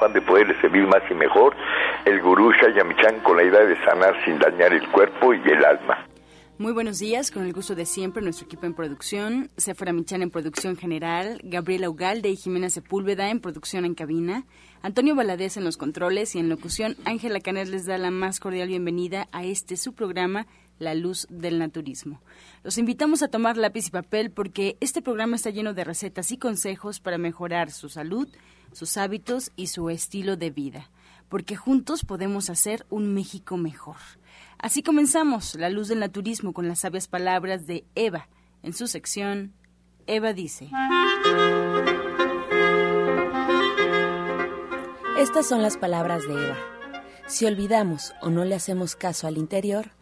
afán de poder servir más y mejor, el gurú Shayamichan con la idea de sanar sin dañar el cuerpo y el alma. Muy buenos días, con el gusto de siempre, nuestro equipo en producción, Sephora Michan en producción general, Gabriela Ugalde y Jimena Sepúlveda en producción en cabina, Antonio Valadez en los controles y en locución, Ángela Canet les da la más cordial bienvenida a este su programa, La Luz del Naturismo. Los invitamos a tomar lápiz y papel porque este programa está lleno de recetas y consejos para mejorar su salud, sus hábitos y su estilo de vida, porque juntos podemos hacer un México mejor. Así comenzamos La Luz del Naturismo con las sabias palabras de Eva en su sección Eva dice. Estas son las palabras de Eva. Si olvidamos o no le hacemos caso al interior,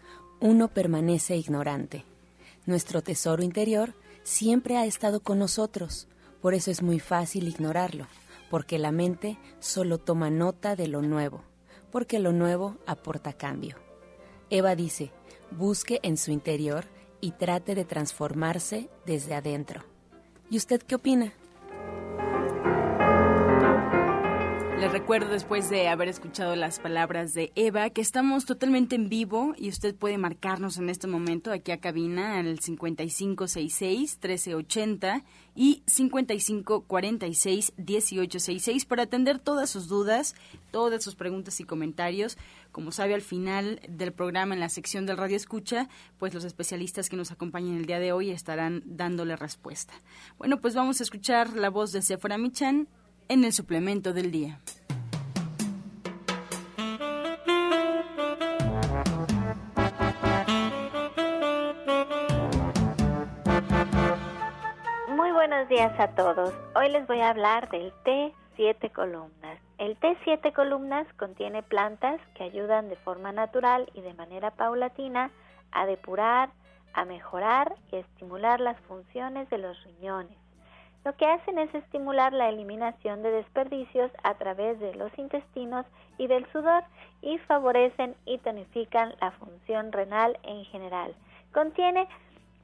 uno permanece ignorante. Nuestro tesoro interior siempre ha estado con nosotros, por eso es muy fácil ignorarlo, porque la mente solo toma nota de lo nuevo, porque lo nuevo aporta cambio. Eva dice, busque en su interior y trate de transformarse desde adentro. ¿Y usted qué opina? Les recuerdo después de haber escuchado las palabras de Eva que estamos totalmente en vivo y usted puede marcarnos en este momento aquí a cabina al 5566-1380 y 5546-1866 para atender todas sus dudas, todas sus preguntas y comentarios. Como sabe, al final del programa, en la sección del Radio Escucha, pues los especialistas que nos acompañan el día de hoy estarán dándole respuesta. Bueno, pues vamos a escuchar la voz de Sephora Michan en el suplemento del día. Muy buenos días a todos. Hoy les voy a hablar del té siete columnas. El té siete columnas contiene plantas que ayudan de forma natural y de manera paulatina a depurar, a mejorar y estimular las funciones de los riñones lo que hacen es estimular la eliminación de desperdicios a través de los intestinos y del sudor y favorecen y tonifican la función renal en general. Contiene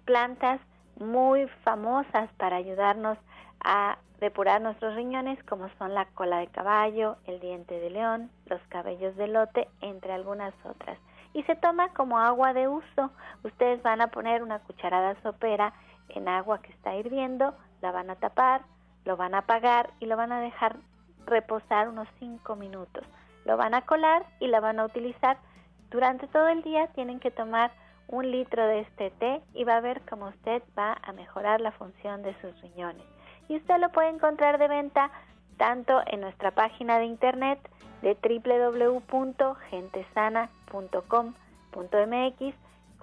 plantas muy famosas para ayudarnos a depurar nuestros riñones como son la cola de caballo, el diente de león, los cabellos de lote, entre algunas otras. Y se toma como agua de uso. Ustedes van a poner una cucharada sopera en agua que está hirviendo, la van a tapar, lo van a apagar y lo van a dejar reposar unos 5 minutos. Lo van a colar y la van a utilizar. Durante todo el día tienen que tomar un litro de este té y va a ver cómo usted va a mejorar la función de sus riñones. Y usted lo puede encontrar de venta tanto en nuestra página de internet de www.gentesana.com.mx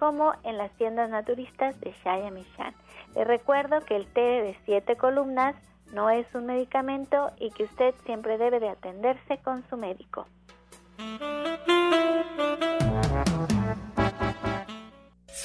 como en las tiendas naturistas de Shaya Mishan. Les recuerdo que el té de siete columnas no es un medicamento y que usted siempre debe de atenderse con su médico.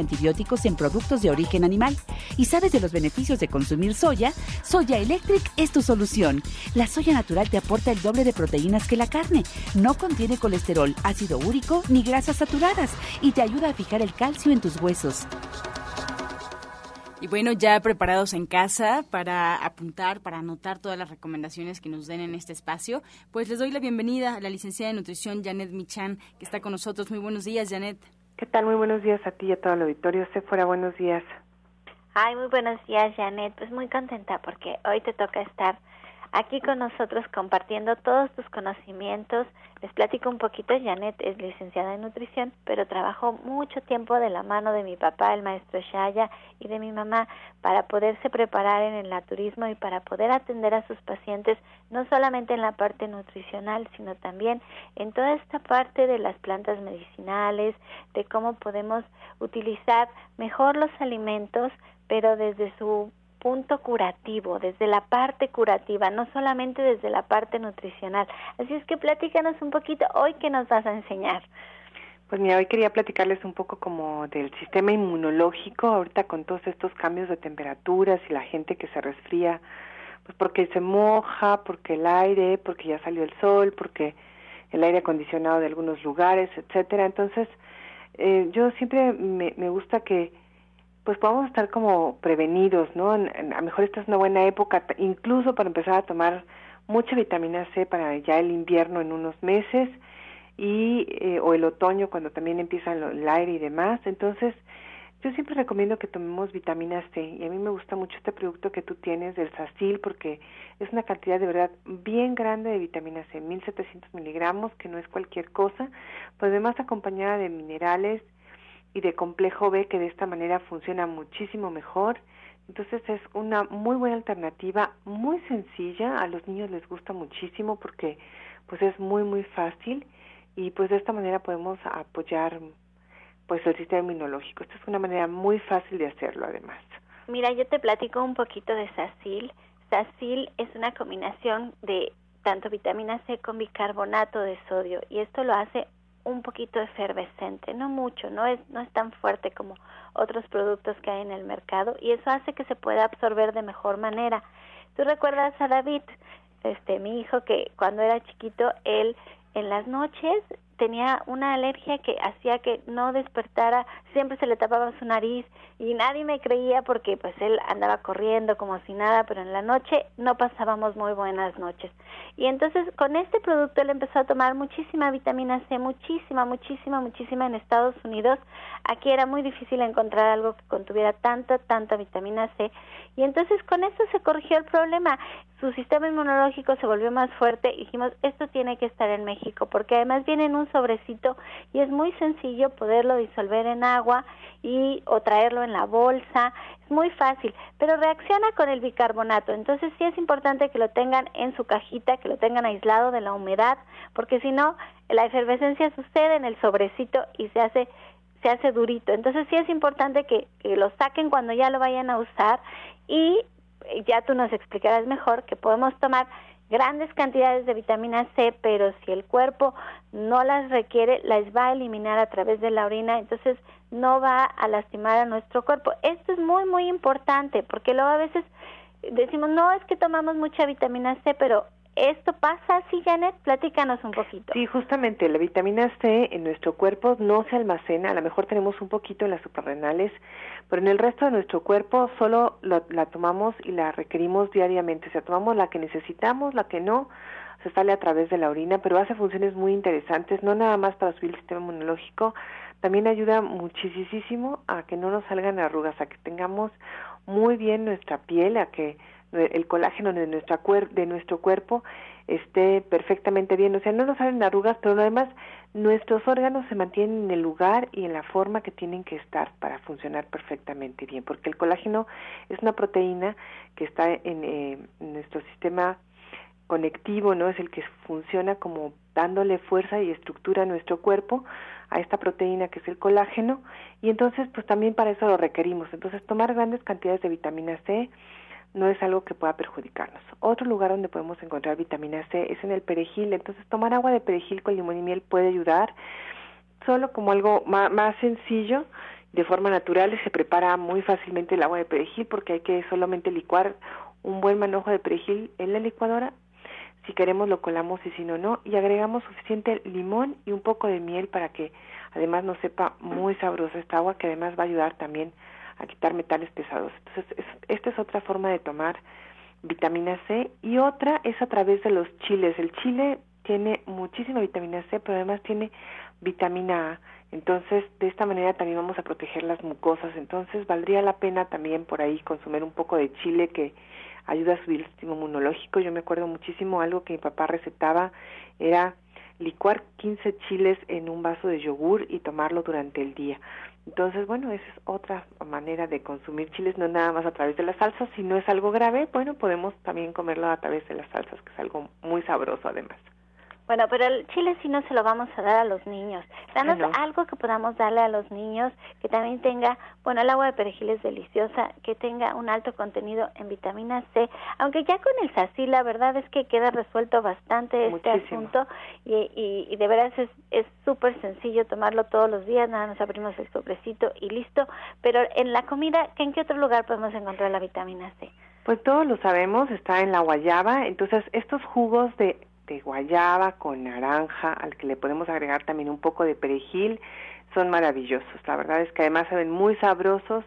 antibióticos en productos de origen animal. ¿Y sabes de los beneficios de consumir soya? Soya Electric es tu solución. La soya natural te aporta el doble de proteínas que la carne. No contiene colesterol, ácido úrico ni grasas saturadas y te ayuda a fijar el calcio en tus huesos. Y bueno, ya preparados en casa para apuntar, para anotar todas las recomendaciones que nos den en este espacio, pues les doy la bienvenida a la licenciada de nutrición Janet Michan, que está con nosotros. Muy buenos días, Janet. ¿Qué tal? Muy buenos días a ti y a todo el auditorio. fuera buenos días. Ay, muy buenos días, Janet. Pues muy contenta porque hoy te toca estar aquí con nosotros compartiendo todos tus conocimientos. Les platico un poquito, Janet es licenciada en nutrición, pero trabajó mucho tiempo de la mano de mi papá, el maestro Shaya, y de mi mamá para poderse preparar en el naturismo y para poder atender a sus pacientes, no solamente en la parte nutricional, sino también en toda esta parte de las plantas medicinales, de cómo podemos utilizar mejor los alimentos, pero desde su punto curativo, desde la parte curativa, no solamente desde la parte nutricional. Así es que platícanos un poquito hoy que nos vas a enseñar. Pues mira, hoy quería platicarles un poco como del sistema inmunológico, ahorita con todos estos cambios de temperaturas y la gente que se resfría, pues porque se moja, porque el aire, porque ya salió el sol, porque el aire acondicionado de algunos lugares, etcétera. Entonces, eh, yo siempre me, me gusta que pues podamos estar como prevenidos, ¿no? A lo mejor esta es una buena época, incluso para empezar a tomar mucha vitamina C para ya el invierno en unos meses y eh, o el otoño cuando también empieza el, aire y demás. Entonces, yo siempre recomiendo que tomemos vitamina C y a mí me gusta mucho este producto que tú tienes del Sacil porque es una cantidad de verdad bien grande de vitamina C, 1700 miligramos, que no es cualquier cosa, pues además acompañada de minerales y de complejo B que de esta manera funciona muchísimo mejor. Entonces es una muy buena alternativa, muy sencilla, a los niños les gusta muchísimo porque pues es muy muy fácil y pues de esta manera podemos apoyar pues el sistema inmunológico. Esta es una manera muy fácil de hacerlo además. Mira, yo te platico un poquito de Sacil. Sacil es una combinación de tanto vitamina C con bicarbonato de sodio y esto lo hace un poquito efervescente, no mucho, no es no es tan fuerte como otros productos que hay en el mercado y eso hace que se pueda absorber de mejor manera. Tú recuerdas a David, este mi hijo que cuando era chiquito él en las noches tenía una alergia que hacía que no despertara, siempre se le tapaba su nariz y nadie me creía porque pues él andaba corriendo como si nada, pero en la noche no pasábamos muy buenas noches. Y entonces con este producto él empezó a tomar muchísima vitamina C, muchísima, muchísima, muchísima en Estados Unidos. Aquí era muy difícil encontrar algo que contuviera tanta, tanta vitamina C. Y entonces con esto se corrigió el problema. Su sistema inmunológico se volvió más fuerte y dijimos, esto tiene que estar en México, porque además viene en un sobrecito y es muy sencillo poderlo disolver en agua y o traerlo en la bolsa, es muy fácil, pero reacciona con el bicarbonato, entonces sí es importante que lo tengan en su cajita, que lo tengan aislado de la humedad, porque si no la efervescencia sucede en el sobrecito y se hace se hace durito. Entonces sí es importante que, que, lo saquen cuando ya lo vayan a usar y ya tú nos explicarás mejor que podemos tomar grandes cantidades de vitamina C, pero si el cuerpo no las requiere, las va a eliminar a través de la orina, entonces no va a lastimar a nuestro cuerpo. Esto es muy, muy importante, porque luego a veces decimos, no, es que tomamos mucha vitamina C, pero ¿Esto pasa así, Janet? Platícanos un poquito. Sí, justamente la vitamina C en nuestro cuerpo no se almacena, a lo mejor tenemos un poquito en las suprarrenales, pero en el resto de nuestro cuerpo solo la tomamos y la requerimos diariamente, o sea, tomamos la que necesitamos, la que no, se sale a través de la orina, pero hace funciones muy interesantes, no nada más para subir el sistema inmunológico, también ayuda muchísimo a que no nos salgan arrugas, a que tengamos muy bien nuestra piel, a que el colágeno de, nuestra de nuestro cuerpo esté perfectamente bien. O sea, no nos salen arrugas, pero además nuestros órganos se mantienen en el lugar y en la forma que tienen que estar para funcionar perfectamente bien, porque el colágeno es una proteína que está en, eh, nuestro sistema conectivo, ¿no? Es el que funciona como dándole fuerza y estructura a nuestro cuerpo, a esta proteína que es el colágeno, y entonces pues también para eso lo requerimos. Entonces tomar grandes cantidades de vitamina C, no es algo que pueda perjudicarnos. Otro lugar donde podemos encontrar vitamina C es en el perejil, entonces tomar agua de perejil con limón y miel puede ayudar, solo como algo más, sencillo, de forma natural se prepara muy fácilmente el agua de perejil porque hay que solamente licuar un buen manojo de perejil en la licuadora, si queremos lo colamos y si no, no, y agregamos suficiente limón y un poco de miel para que además nos sepa muy sabrosa esta agua que además va a ayudar también a quitar metales pesados. Entonces, esta es otra forma de tomar vitamina C y otra es a través de los chiles. El chile tiene muchísima vitamina C, pero además tiene vitamina A. Entonces, de esta manera también vamos a proteger las mucosas. Entonces, valdría la pena también por ahí consumir un poco de chile que ayuda a subir el sistema inmunológico. Yo me acuerdo muchísimo algo que mi papá recetaba era licuar 15 chiles en un vaso de yogur y tomarlo durante el día. Entonces, bueno, esa es otra manera de consumir chiles, no nada más a través de las salsas. Si no es algo grave, bueno, podemos también comerlo a través de las salsas, que es algo muy sabroso además. Bueno, pero el chile sí no se lo vamos a dar a los niños. Danos algo que podamos darle a los niños que también tenga, bueno, el agua de perejil es deliciosa, que tenga un alto contenido en vitamina C, aunque ya con el SACI la verdad es que queda resuelto bastante este asunto y, y, de veras es súper sencillo tomarlo todos los días, nada nos abrimos el sobrecito y listo, pero en la comida, ¿en qué otro lugar podemos encontrar la vitamina C? Pues todos lo sabemos, está en la guayaba, entonces estos jugos de de guayaba con naranja, al que le podemos agregar también un poco de perejil, son maravillosos. La verdad es que además saben muy sabrosos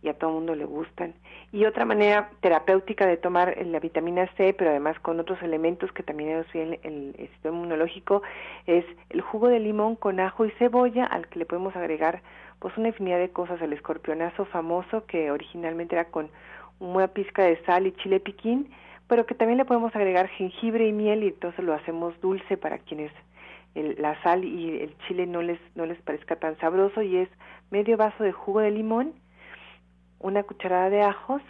y a todo el mundo le gustan. Y otra manera terapéutica de tomar la vitamina C, pero además con otros elementos que también nos el, el, sistema inmunológico, es el jugo de limón con ajo y cebolla, al que le podemos agregar pues una infinidad de cosas, el escorpionazo famoso que originalmente era con una pizca de sal y chile piquín, pero que también le podemos agregar jengibre y miel y entonces lo hacemos dulce para quienes la sal y el chile no les no les parezca tan sabroso y es medio vaso de jugo de limón, una cucharada de ajos,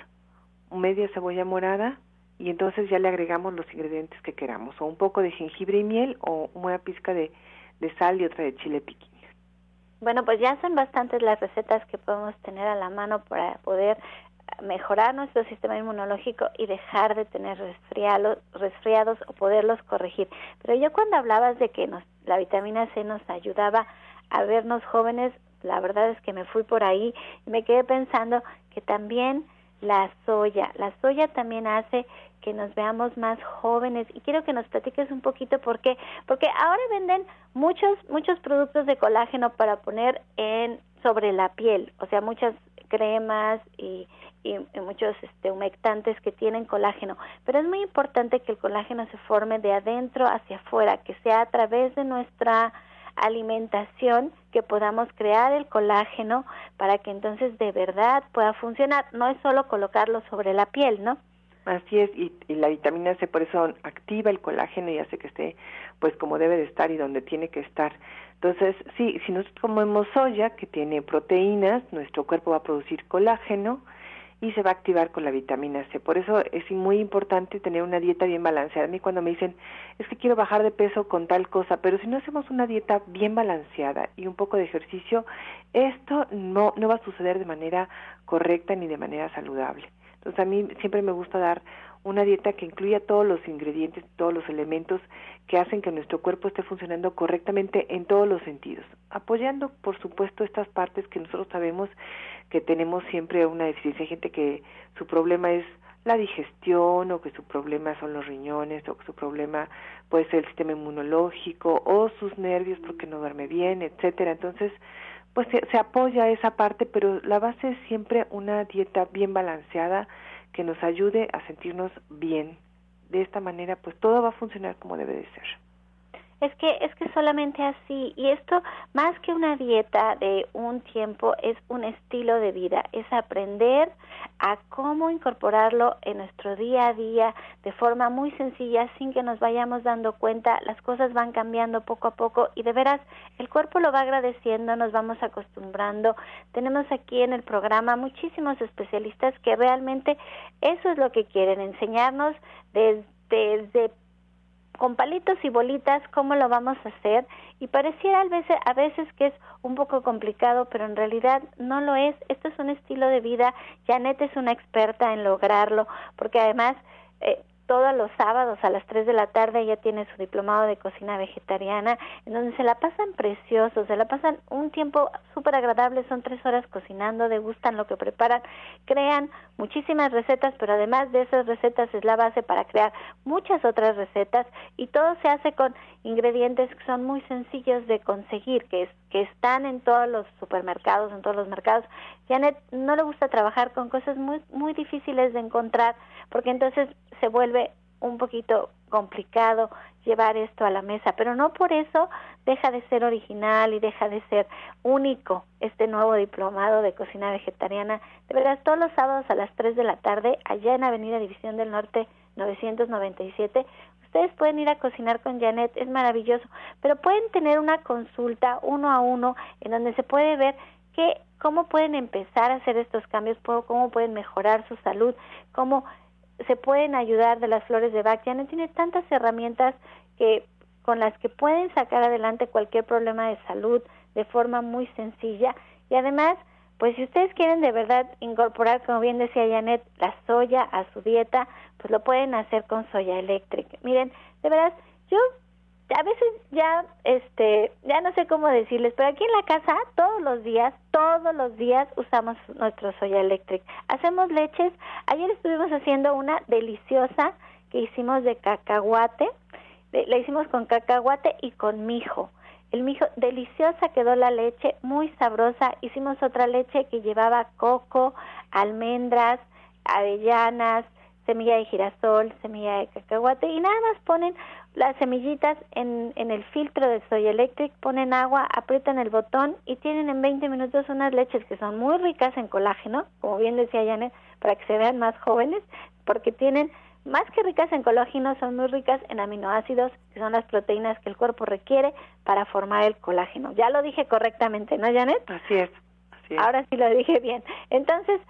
media cebolla morada y entonces ya le agregamos los ingredientes que queramos, o un poco de jengibre y miel o una pizca de, de sal y otra de chile piquín. Bueno, pues ya son bastantes las recetas que podemos tener a la mano para poder mejorar nuestro sistema inmunológico y dejar de tener resfriados, resfriados o poderlos corregir. Pero yo cuando hablabas de que nos, la vitamina C nos ayudaba a vernos jóvenes, la verdad es que me fui por ahí y me quedé pensando que también la soya, la soya también hace que nos veamos más jóvenes y quiero que nos platiques un poquito por qué, porque ahora venden muchos muchos productos de colágeno para poner en sobre la piel, o sea, muchas cremas y y, muchos este, humectantes que tienen colágeno, pero es muy importante que el colágeno se forme de adentro hacia afuera, que sea a través de nuestra alimentación que podamos crear el colágeno para que entonces de verdad pueda funcionar. No es solo colocarlo sobre la piel, ¿no? Así es, y, y, la vitamina C por eso activa el colágeno y hace que esté pues como debe de estar y donde tiene que estar. Entonces, sí, si nosotros comemos soya que tiene proteínas, nuestro cuerpo va a producir colágeno, y se va a activar con la vitamina C. Por eso es muy importante tener una dieta bien balanceada. A mí cuando me dicen, es que quiero bajar de peso con tal cosa, pero si no hacemos una dieta bien balanceada y un poco de ejercicio, esto no, no va a suceder de manera correcta ni de manera saludable. Entonces a mí siempre me gusta dar una dieta que incluya todos los ingredientes, todos los elementos que hacen que nuestro cuerpo esté funcionando correctamente en todos los sentidos, apoyando, por supuesto, estas partes que nosotros sabemos que tenemos siempre una deficiencia. Hay gente que su problema es la digestión o que su problema son los riñones o que su problema puede ser el sistema inmunológico o sus nervios porque no duerme bien, etcétera. Entonces, pues se, se apoya esa parte, pero la base es siempre una dieta bien balanceada que nos ayude a sentirnos bien. De esta manera, pues todo va a funcionar como debe de ser es que es que solamente así. Y esto más que una dieta de un tiempo es un estilo de vida. Es aprender a cómo incorporarlo en nuestro día a día de forma muy sencilla sin que nos vayamos dando cuenta. Las cosas van cambiando poco a poco y de veras el cuerpo lo va agradeciendo nos vamos acostumbrando. Tenemos aquí en el programa muchísimos especialistas que realmente eso es lo que quieren enseñarnos desde, con palitos y bolitas cómo lo vamos a hacer y pareciera a veces, a veces que es un poco complicado, pero en realidad no lo es. Esto es un estilo de vida. Janet es una experta en lograrlo porque además eh, todos los sábados a las 3 de la tarde ella tiene su diplomado de cocina vegetariana, en donde se la pasan preciosos, se la pasan un tiempo súper agradable, son tres horas cocinando, degustan lo que preparan, crean muchísimas recetas, pero además de esas recetas es la base para crear muchas otras recetas y todo se hace con ingredientes que son muy sencillos de conseguir, que, es, que están en todos los supermercados, en todos los mercados. Janet no le gusta trabajar con cosas muy, muy difíciles de encontrar, porque entonces se vuelve un poquito complicado llevar esto a la mesa, pero no por eso deja de ser original y deja de ser único este nuevo diplomado de cocina vegetariana. De verdad, todos los sábados a las 3 de la tarde, allá en Avenida División del Norte 997, ustedes pueden ir a cocinar con Janet, es maravilloso, pero pueden tener una consulta uno a uno en donde se puede ver que, cómo pueden empezar a hacer estos cambios, cómo pueden mejorar su salud, cómo se pueden ayudar de las flores de Bach. Janet tiene tantas herramientas que con las que pueden sacar adelante cualquier problema de salud de forma muy sencilla y además pues si ustedes quieren de verdad incorporar, como bien decía Janet, la soya a su dieta, pues lo pueden hacer con soya eléctrica. Miren, de verdad, yo a veces ya, este, ya no sé cómo decirles, pero aquí en la casa todos los días, todos los días usamos nuestro soya eléctrica. Hacemos leches. Ayer estuvimos haciendo una deliciosa que hicimos de cacahuate. La hicimos con cacahuate y con mijo. El mijo, deliciosa quedó la leche, muy sabrosa. Hicimos otra leche que llevaba coco, almendras, avellanas, semilla de girasol, semilla de cacahuate y nada más ponen las semillitas en, en el filtro de Soy Electric, ponen agua, aprietan el botón y tienen en 20 minutos unas leches que son muy ricas en colágeno, como bien decía Janet, para que se vean más jóvenes, porque tienen más que ricas en colágeno, son muy ricas en aminoácidos, que son las proteínas que el cuerpo requiere para formar el colágeno. Ya lo dije correctamente, ¿no, Janet? Así es. Así es. Ahora sí lo dije bien. Entonces,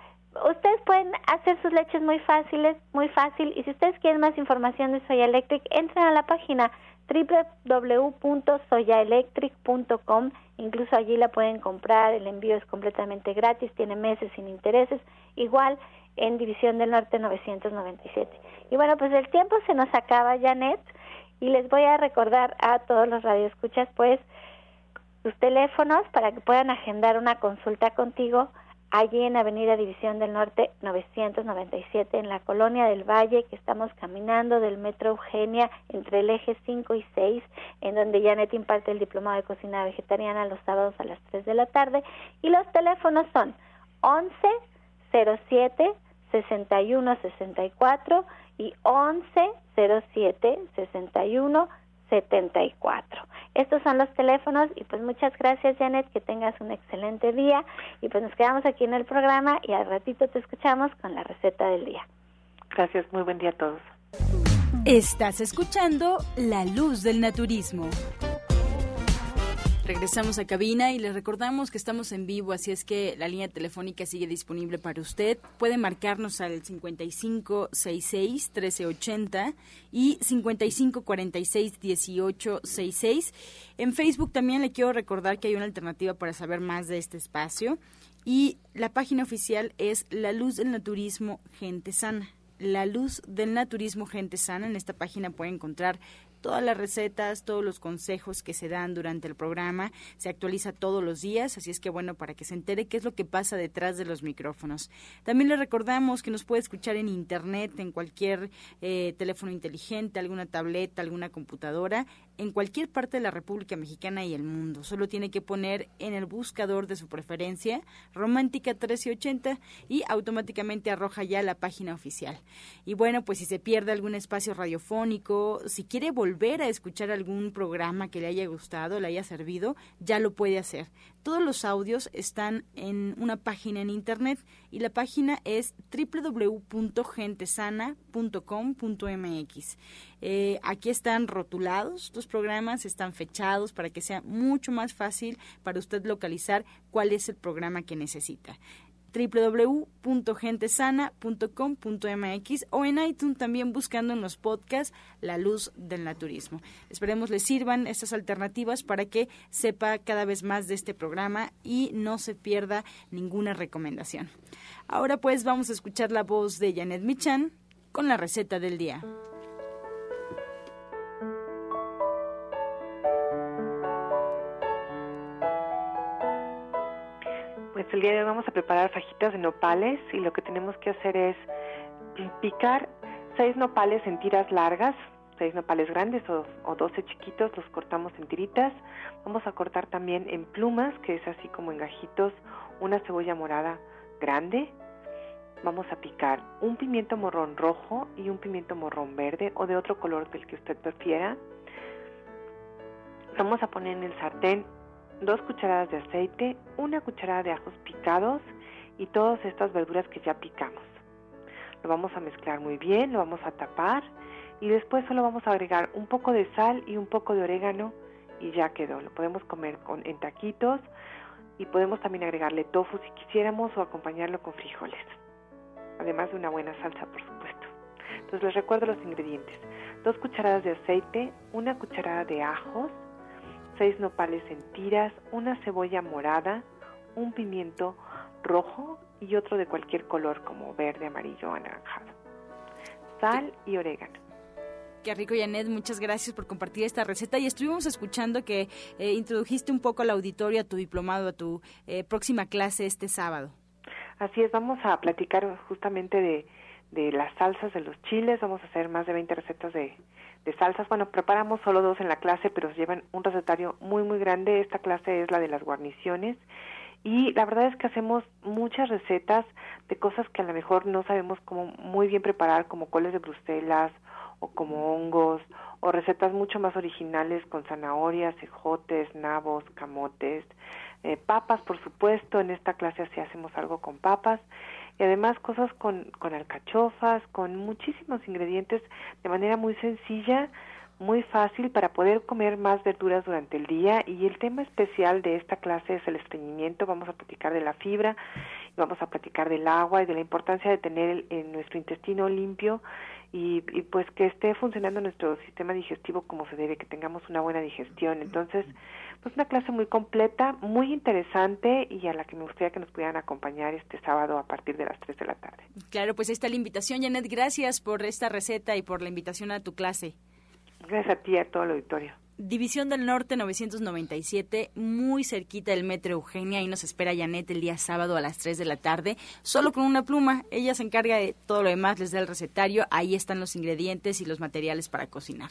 ustedes pueden hacer sus leches muy fáciles, muy fácil. Y si ustedes quieren más información de Soya Electric, entren a la página www.soyaelectric.com. Incluso allí la pueden comprar, el envío es completamente gratis, tiene meses sin intereses. Igual en División del Norte 997. Y bueno, pues el tiempo se nos acaba, Janet, y les voy a recordar a todos los radioescuchas, pues, sus teléfonos para que puedan agendar una consulta contigo allí en Avenida División del Norte 997 en la Colonia del Valle, que estamos caminando del Metro Eugenia entre el eje 5 y 6, en donde Janet imparte el diplomado de cocina vegetariana los sábados a las 3 de la tarde. Y los teléfonos son 11 07 6164 y 11 07 61 74. Estos son los teléfonos y pues muchas gracias Janet, que tengas un excelente día y pues nos quedamos aquí en el programa y al ratito te escuchamos con la receta del día. Gracias, muy buen día a todos. Estás escuchando La Luz del Naturismo. Regresamos a cabina y les recordamos que estamos en vivo, así es que la línea telefónica sigue disponible para usted. Puede marcarnos al 5566-1380 y 5546-1866. En Facebook también le quiero recordar que hay una alternativa para saber más de este espacio y la página oficial es La Luz del Naturismo Gente Sana. La Luz del Naturismo Gente Sana. En esta página puede encontrar todas las recetas, todos los consejos que se dan durante el programa. Se actualiza todos los días, así es que bueno, para que se entere qué es lo que pasa detrás de los micrófonos. También le recordamos que nos puede escuchar en internet, en cualquier eh, teléfono inteligente, alguna tableta, alguna computadora en cualquier parte de la República Mexicana y el mundo. Solo tiene que poner en el buscador de su preferencia Romántica 1380 y automáticamente arroja ya la página oficial. Y bueno, pues si se pierde algún espacio radiofónico, si quiere volver a escuchar algún programa que le haya gustado, le haya servido, ya lo puede hacer. Todos los audios están en una página en internet y la página es www.gentesana.com.mx. Eh, aquí están rotulados los programas, están fechados para que sea mucho más fácil para usted localizar cuál es el programa que necesita www.gentesana.com.mx o en iTunes también buscando en los podcasts La Luz del Naturismo. Esperemos les sirvan estas alternativas para que sepa cada vez más de este programa y no se pierda ninguna recomendación. Ahora pues vamos a escuchar la voz de Janet Michan con la receta del día. El día de hoy vamos a preparar fajitas de nopales y lo que tenemos que hacer es picar seis nopales en tiras largas, seis nopales grandes o, o 12 chiquitos, los cortamos en tiritas. Vamos a cortar también en plumas, que es así como en gajitos, una cebolla morada grande. Vamos a picar un pimiento morrón rojo y un pimiento morrón verde o de otro color del que usted prefiera. Vamos a poner en el sartén dos cucharadas de aceite, una cucharada de ajos picados y todas estas verduras que ya picamos. Lo vamos a mezclar muy bien, lo vamos a tapar y después solo vamos a agregar un poco de sal y un poco de orégano y ya quedó. Lo podemos comer con, en taquitos y podemos también agregarle tofu si quisiéramos o acompañarlo con frijoles. Además de una buena salsa, por supuesto. Entonces les recuerdo los ingredientes. dos cucharadas de aceite, una cucharada de ajos, seis nopales en tiras, una cebolla morada, un pimiento rojo y otro de cualquier color como verde, amarillo o anaranjado. Sal y orégano. Qué rico, Janet. Muchas gracias por compartir esta receta. Y estuvimos escuchando que eh, introdujiste un poco al auditorio, a tu diplomado, a tu eh, próxima clase este sábado. Así es, vamos a platicar justamente de, de las salsas, de los chiles. Vamos a hacer más de 20 recetas de, de salsas. Bueno, preparamos solo dos en la clase, pero llevan un recetario muy, muy grande. Esta clase es la de las guarniciones. Y la verdad es que hacemos muchas recetas de cosas que a lo mejor no sabemos cómo muy bien preparar, como coles de Bruselas o como hongos, o recetas mucho más originales con zanahorias, ejotes, nabos, camotes, eh, papas, por supuesto, en esta clase así hacemos algo con papas, y además cosas con, con alcachofas, con muchísimos ingredientes de manera muy sencilla, muy fácil para poder comer más verduras durante el día y el tema especial de esta clase es el estreñimiento, vamos a platicar de la fibra, vamos a platicar del agua y de la importancia de tener en nuestro intestino limpio y, pues que esté funcionando nuestro sistema digestivo como se debe, que tengamos una buena digestión. Entonces, pues una clase muy completa, muy interesante y a la que me gustaría que nos pudieran acompañar este sábado a partir de las 3 de la tarde. Claro, pues ahí está la invitación, Janet. Gracias por esta receta y por la invitación a tu clase. Gracias a ti y a todo el auditorio. División del Norte 997, muy cerquita del Metro Eugenia. Ahí nos espera Janet el día sábado a las 3 de la tarde, solo con una pluma. Ella se encarga de todo lo demás, les da el recetario. Ahí están los ingredientes y los materiales para cocinar.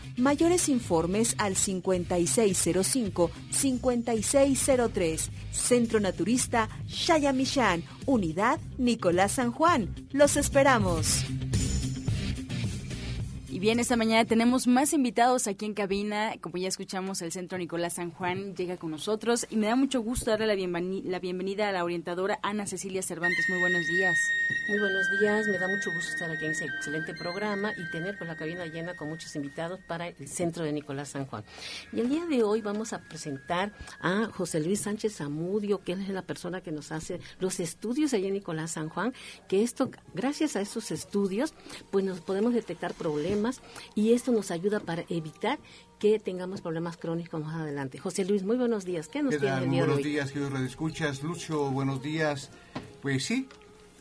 Mayores informes al 5605-5603. Centro Naturista Shayamishan, Unidad Nicolás San Juan. Los esperamos. Bien, esta mañana tenemos más invitados aquí en cabina. Como ya escuchamos, el Centro Nicolás San Juan llega con nosotros y me da mucho gusto darle la, la bienvenida a la orientadora Ana Cecilia Cervantes. Muy buenos días. Muy buenos días, me da mucho gusto estar aquí en ese excelente programa y tener pues la cabina llena con muchos invitados para el Centro de Nicolás San Juan. Y el día de hoy vamos a presentar a José Luis Sánchez Zamudio, que es la persona que nos hace los estudios allá en Nicolás San Juan, que esto, gracias a estos estudios, pues nos podemos detectar problemas y esto nos ayuda para evitar que tengamos problemas crónicos más adelante. José Luis, muy buenos días. ¿Qué nos tiene el día buenos de hoy? días, queridos escuchas. Lucio, buenos días. Pues sí,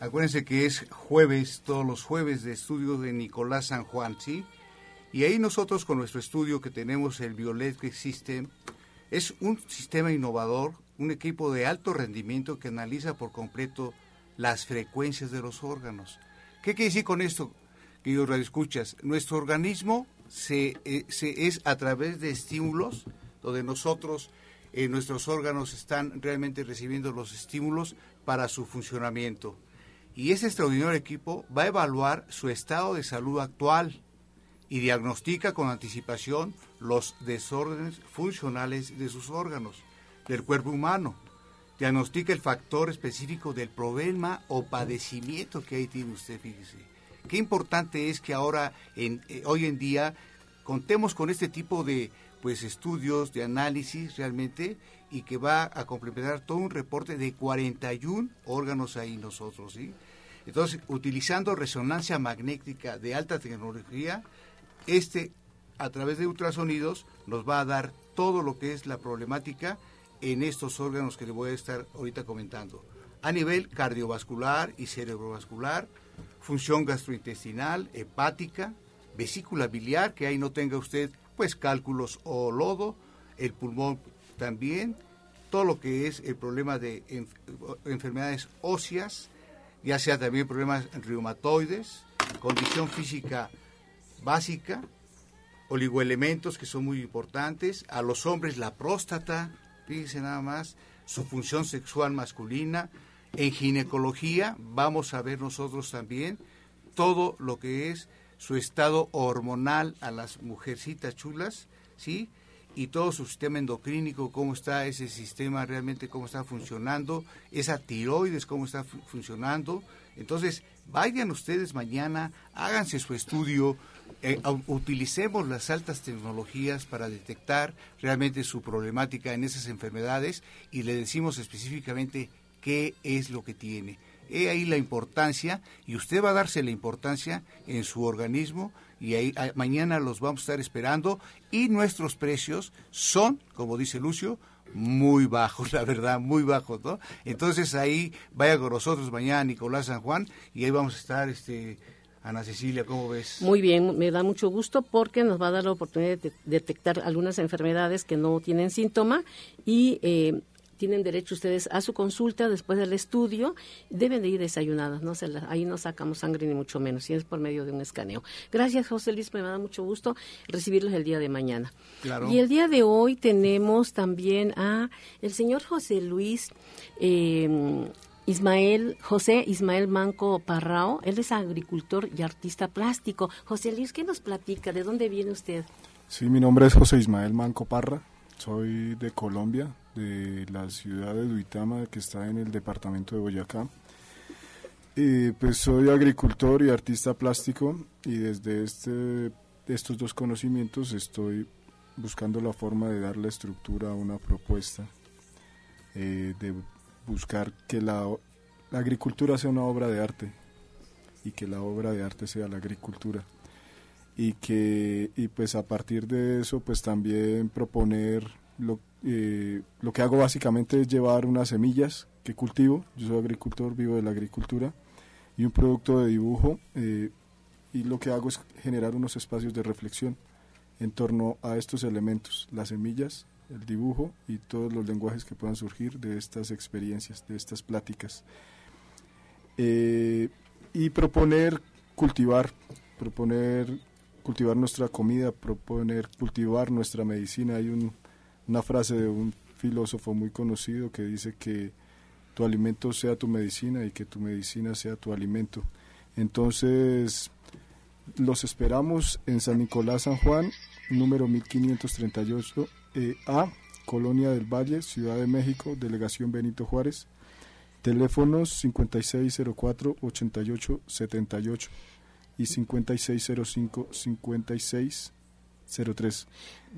Acuérdense que es jueves, todos los jueves de estudio de Nicolás San Juan, ¿sí? Y ahí nosotros con nuestro estudio que tenemos el Bioelectric System, es un sistema innovador, un equipo de alto rendimiento que analiza por completo las frecuencias de los órganos. ¿Qué quiere decir con esto, queridos radioescuchas? Nuestro organismo se, eh, se, es a través de estímulos, donde nosotros, eh, nuestros órganos están realmente recibiendo los estímulos para su funcionamiento y ese extraordinario equipo va a evaluar su estado de salud actual y diagnostica con anticipación los desórdenes funcionales de sus órganos, del cuerpo humano. Diagnostica el factor específico del problema o padecimiento que ahí tiene usted, fíjese. Qué importante es que ahora, eh, hoy en día, contemos con este tipo de pues estudios, de análisis realmente, y que va a complementar todo un reporte de 41 órganos ahí nosotros. Entonces, utilizando resonancia magnética de alta tecnología, este a través de ultrasonidos nos va a dar todo lo que es la problemática en estos órganos que le voy a estar ahorita comentando. A nivel cardiovascular y cerebrovascular, función gastrointestinal, hepática, vesícula biliar, que ahí no tenga usted pues cálculos o lodo, el pulmón también, todo lo que es el problema de enfermedades óseas, ya sea también problemas reumatoides, condición física básica, oligoelementos que son muy importantes, a los hombres la próstata, fíjense nada más, su función sexual masculina, en ginecología vamos a ver nosotros también todo lo que es su estado hormonal a las mujercitas chulas, ¿sí? y todo su sistema endocrínico, cómo está ese sistema realmente, cómo está funcionando, esa tiroides, cómo está funcionando. Entonces, vayan ustedes mañana, háganse su estudio, eh, utilicemos las altas tecnologías para detectar realmente su problemática en esas enfermedades y le decimos específicamente qué es lo que tiene. He ahí la importancia y usted va a darse la importancia en su organismo y ahí mañana los vamos a estar esperando y nuestros precios son, como dice Lucio, muy bajos, la verdad, muy bajos, ¿no? Entonces ahí vaya con nosotros mañana Nicolás San Juan y ahí vamos a estar este Ana Cecilia, ¿cómo ves? Muy bien, me da mucho gusto porque nos va a dar la oportunidad de detectar algunas enfermedades que no tienen síntoma y eh, tienen derecho ustedes a su consulta después del estudio, deben de ir desayunadas, no se ahí no sacamos sangre ni mucho menos, si es por medio de un escaneo. Gracias, José Luis, me da mucho gusto recibirlos el día de mañana. Y el día de hoy tenemos también a el señor José Luis em, Ismael, José Ismael Manco Parrao, él es agricultor y artista plástico. José Luis, ¿qué nos platica? ¿De dónde viene usted? Sí, mi nombre es José Ismael Manco Parra, soy de Colombia, de la ciudad de Duitama, que está en el departamento de Boyacá. Pues soy agricultor y artista plástico y desde este, estos dos conocimientos estoy buscando la forma de darle estructura a una propuesta, eh, de buscar que la, la agricultura sea una obra de arte y que la obra de arte sea la agricultura y que y pues a partir de eso pues también proponer lo, eh, lo que hago básicamente es llevar unas semillas que cultivo, yo soy agricultor, vivo de la agricultura, y un producto de dibujo, eh, y lo que hago es generar unos espacios de reflexión en torno a estos elementos, las semillas, el dibujo y todos los lenguajes que puedan surgir de estas experiencias, de estas pláticas. Eh, y proponer cultivar, proponer cultivar nuestra comida, proponer cultivar nuestra medicina. Hay un una frase de un filósofo muy conocido que dice que tu alimento sea tu medicina y que tu medicina sea tu alimento. Entonces, los esperamos en San Nicolás San Juan, número 1538 eh, A, Colonia del Valle, Ciudad de México, Delegación Benito Juárez. Teléfonos 5604-8878 y 5605-56 03.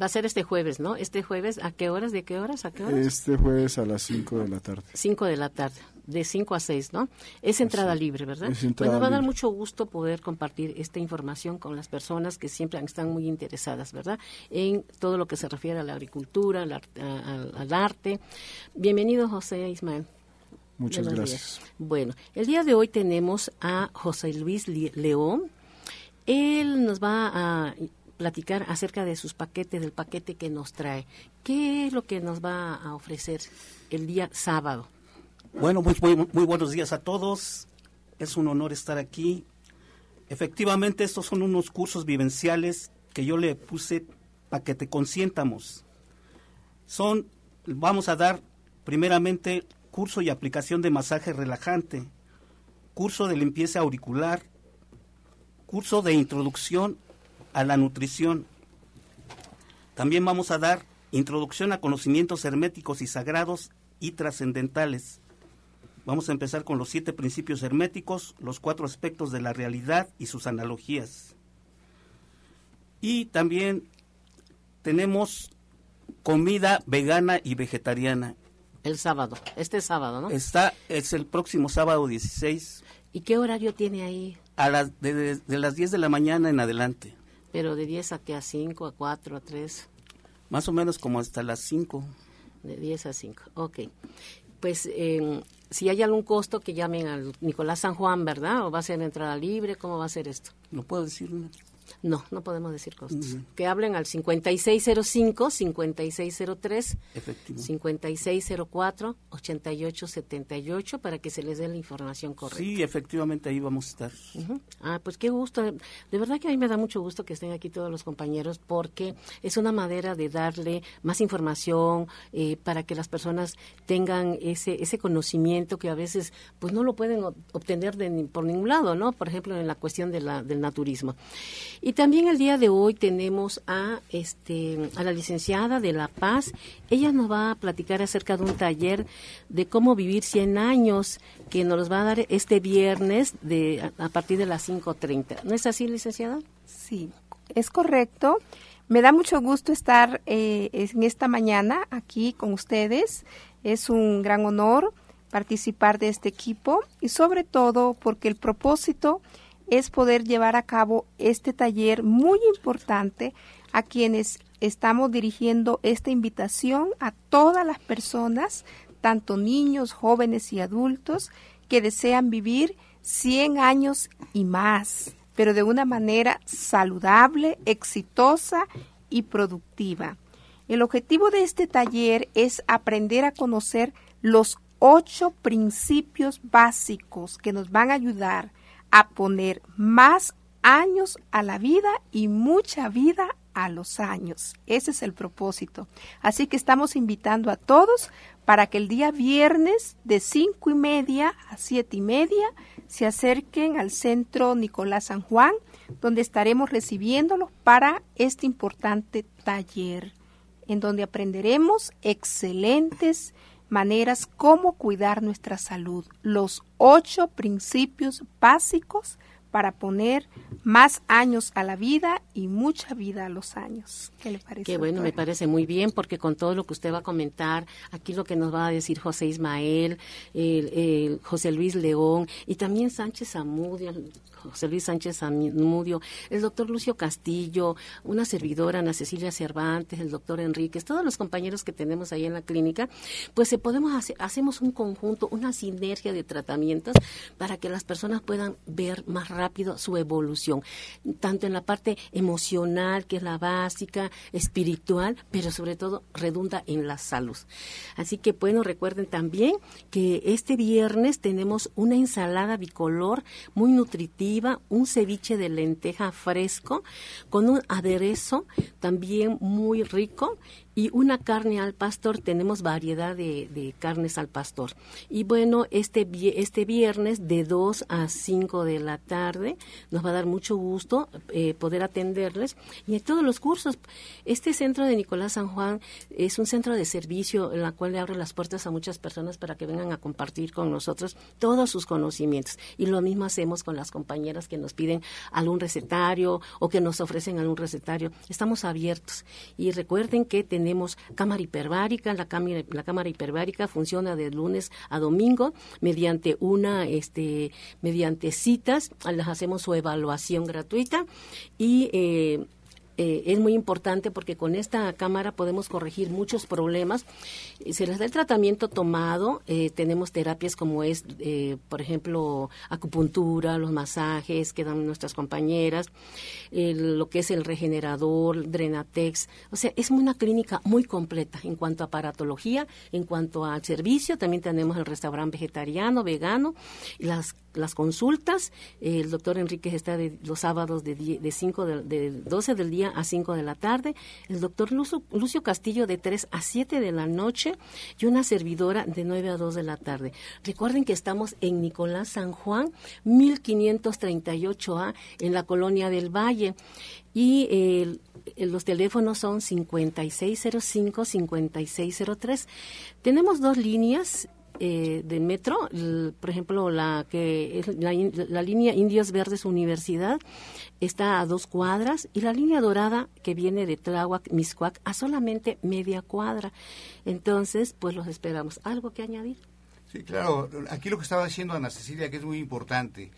Va a ser este jueves, ¿no? Este jueves, ¿a qué horas? ¿De qué horas? ¿A qué horas? Este jueves a las 5 de la tarde. 5 de la tarde, de 5 a 6, ¿no? Es entrada libre, ¿verdad? Es entrada bueno, va a dar mucho gusto poder compartir esta información con las personas que siempre están muy interesadas, ¿verdad? En todo lo que se refiere a la agricultura, al, al arte. Bienvenido, José Ismael. Muchas gracias. Bueno, el día de hoy tenemos a José Luis León. Él nos va a platicar acerca de sus paquetes, del paquete que nos trae. ¿Qué es lo que nos va a ofrecer el día sábado? Bueno, muy, muy, buenos días a todos. Es un honor estar aquí. Efectivamente, estos son unos cursos vivenciales que yo le puse para que te consientamos. Son, vamos a dar primeramente curso y aplicación de masaje relajante, curso de limpieza auricular, curso de introducción a la nutrición. También vamos a dar introducción a conocimientos herméticos y sagrados y trascendentales. Vamos a empezar con los siete principios herméticos, los cuatro aspectos de la realidad y sus analogías. Y también tenemos comida vegana y vegetariana. El sábado, este sábado, ¿no? Está, es el próximo sábado 16 ¿Y qué horario tiene ahí? A las, de, de las 10 de la mañana en adelante. Pero de 10 a qué, a 5, a 4, a 3. Más o menos como hasta las 5. De 10 a 5, ok. Pues eh, si hay algún costo que llamen al Nicolás San Juan, ¿verdad? ¿O va a ser entrada libre? ¿Cómo va a ser esto? ¿No puedo decir? No, no podemos decir costos. Que hablen al 5605, 5603, 5604, 8878 para que se les dé la información correcta. Sí, efectivamente ahí vamos a estar. Ah, pues qué gusto. De verdad que a mí me da mucho gusto que estén aquí todos los compañeros porque es una manera de darle más información eh, para que las personas tengan ese ese conocimiento que a veces pues no lo pueden obtener de, por ningún lado, ¿no? Por ejemplo, en la cuestión de la, del naturismo. Y también el día de hoy tenemos a este a la licenciada de La Paz. Ella nos va a platicar acerca de un taller de cómo vivir 100 años que nos los va a dar este viernes de a, a partir de las 5:30. ¿No es así, licenciada? Sí, es correcto. Me da mucho gusto estar eh, en esta mañana aquí con ustedes. Es un gran honor participar de este equipo y sobre todo porque el propósito es poder llevar a cabo este taller muy importante a quienes estamos dirigiendo esta invitación a todas las personas, tanto niños, jóvenes y adultos, que desean vivir 100 años y más, pero de una manera saludable, exitosa y productiva. El objetivo de este taller es aprender a conocer los ocho principios básicos que nos van a ayudar a poner más años a la vida y mucha vida a los años. Ese es el propósito. Así que estamos invitando a todos para que el día viernes de cinco y media a siete y media se acerquen al centro Nicolás San Juan, donde estaremos recibiéndolos para este importante taller, en donde aprenderemos excelentes maneras cómo cuidar nuestra salud, los ocho principios básicos para poner más años a la vida y mucha vida a los años. ¿Qué le parece? Qué bueno, doctora? me parece muy bien porque con todo lo que usted va a comentar, aquí lo que nos va a decir José Ismael, el, el José Luis León y también Sánchez Amudio, José Luis Sánchez Zamudio, el doctor Lucio Castillo, una servidora, Ana Cecilia Cervantes, el doctor Enríquez, todos los compañeros que tenemos ahí en la clínica, pues se podemos hacer, hacemos un conjunto, una sinergia de tratamientos para que las personas puedan ver más rápido su evolución, tanto en la parte emocional, que es la básica, espiritual, pero sobre todo redunda en la salud. Así que bueno, recuerden también que este viernes tenemos una ensalada bicolor muy nutritiva un ceviche de lenteja fresco con un aderezo también muy rico y una carne al pastor. Tenemos variedad de, de carnes al pastor. Y bueno, este, este viernes de 2 a 5 de la tarde nos va a dar mucho gusto eh, poder atenderles. Y en todos los cursos, este centro de Nicolás San Juan es un centro de servicio en la cual le abre las puertas a muchas personas para que vengan a compartir con nosotros todos sus conocimientos. Y lo mismo hacemos con las compañeras que nos piden algún recetario o que nos ofrecen algún recetario. Estamos abiertos. Y recuerden que tenemos tenemos cámara hiperbárica, la cámara, la cámara hiperbárica funciona de lunes a domingo mediante una, este, mediante citas, las hacemos su evaluación gratuita y eh, eh, es muy importante porque con esta cámara podemos corregir muchos problemas. Se les da el tratamiento tomado, eh, tenemos terapias como es, eh, por ejemplo, acupuntura, los masajes que dan nuestras compañeras, lo que es el regenerador, Drenatex. O sea, es una clínica muy completa en cuanto a aparatología, en cuanto al servicio. También tenemos el restaurante vegetariano, vegano, las las consultas. El doctor Enríquez está de, los sábados de, de, cinco de, de 12 del día a 5 de la tarde. El doctor Lucio, Lucio, Castillo de 3 a 7 de la noche y una servidora de 9 a 2 de la tarde. Recuerden que estamos en Nicolás San Juan, 1538A, en la colonia del Valle. Y los teléfonos son 5605-5603. Tenemos dos líneas eh, de metro, por ejemplo, la que es la, la, línea Indios Verdes Universidad está a dos cuadras y la línea dorada que viene de Tláhuac, Miscuac, a solamente media cuadra. Entonces, pues los esperamos. ¿Algo que añadir? Sí, claro. Aquí lo que estaba diciendo Ana Cecilia, que es muy importante.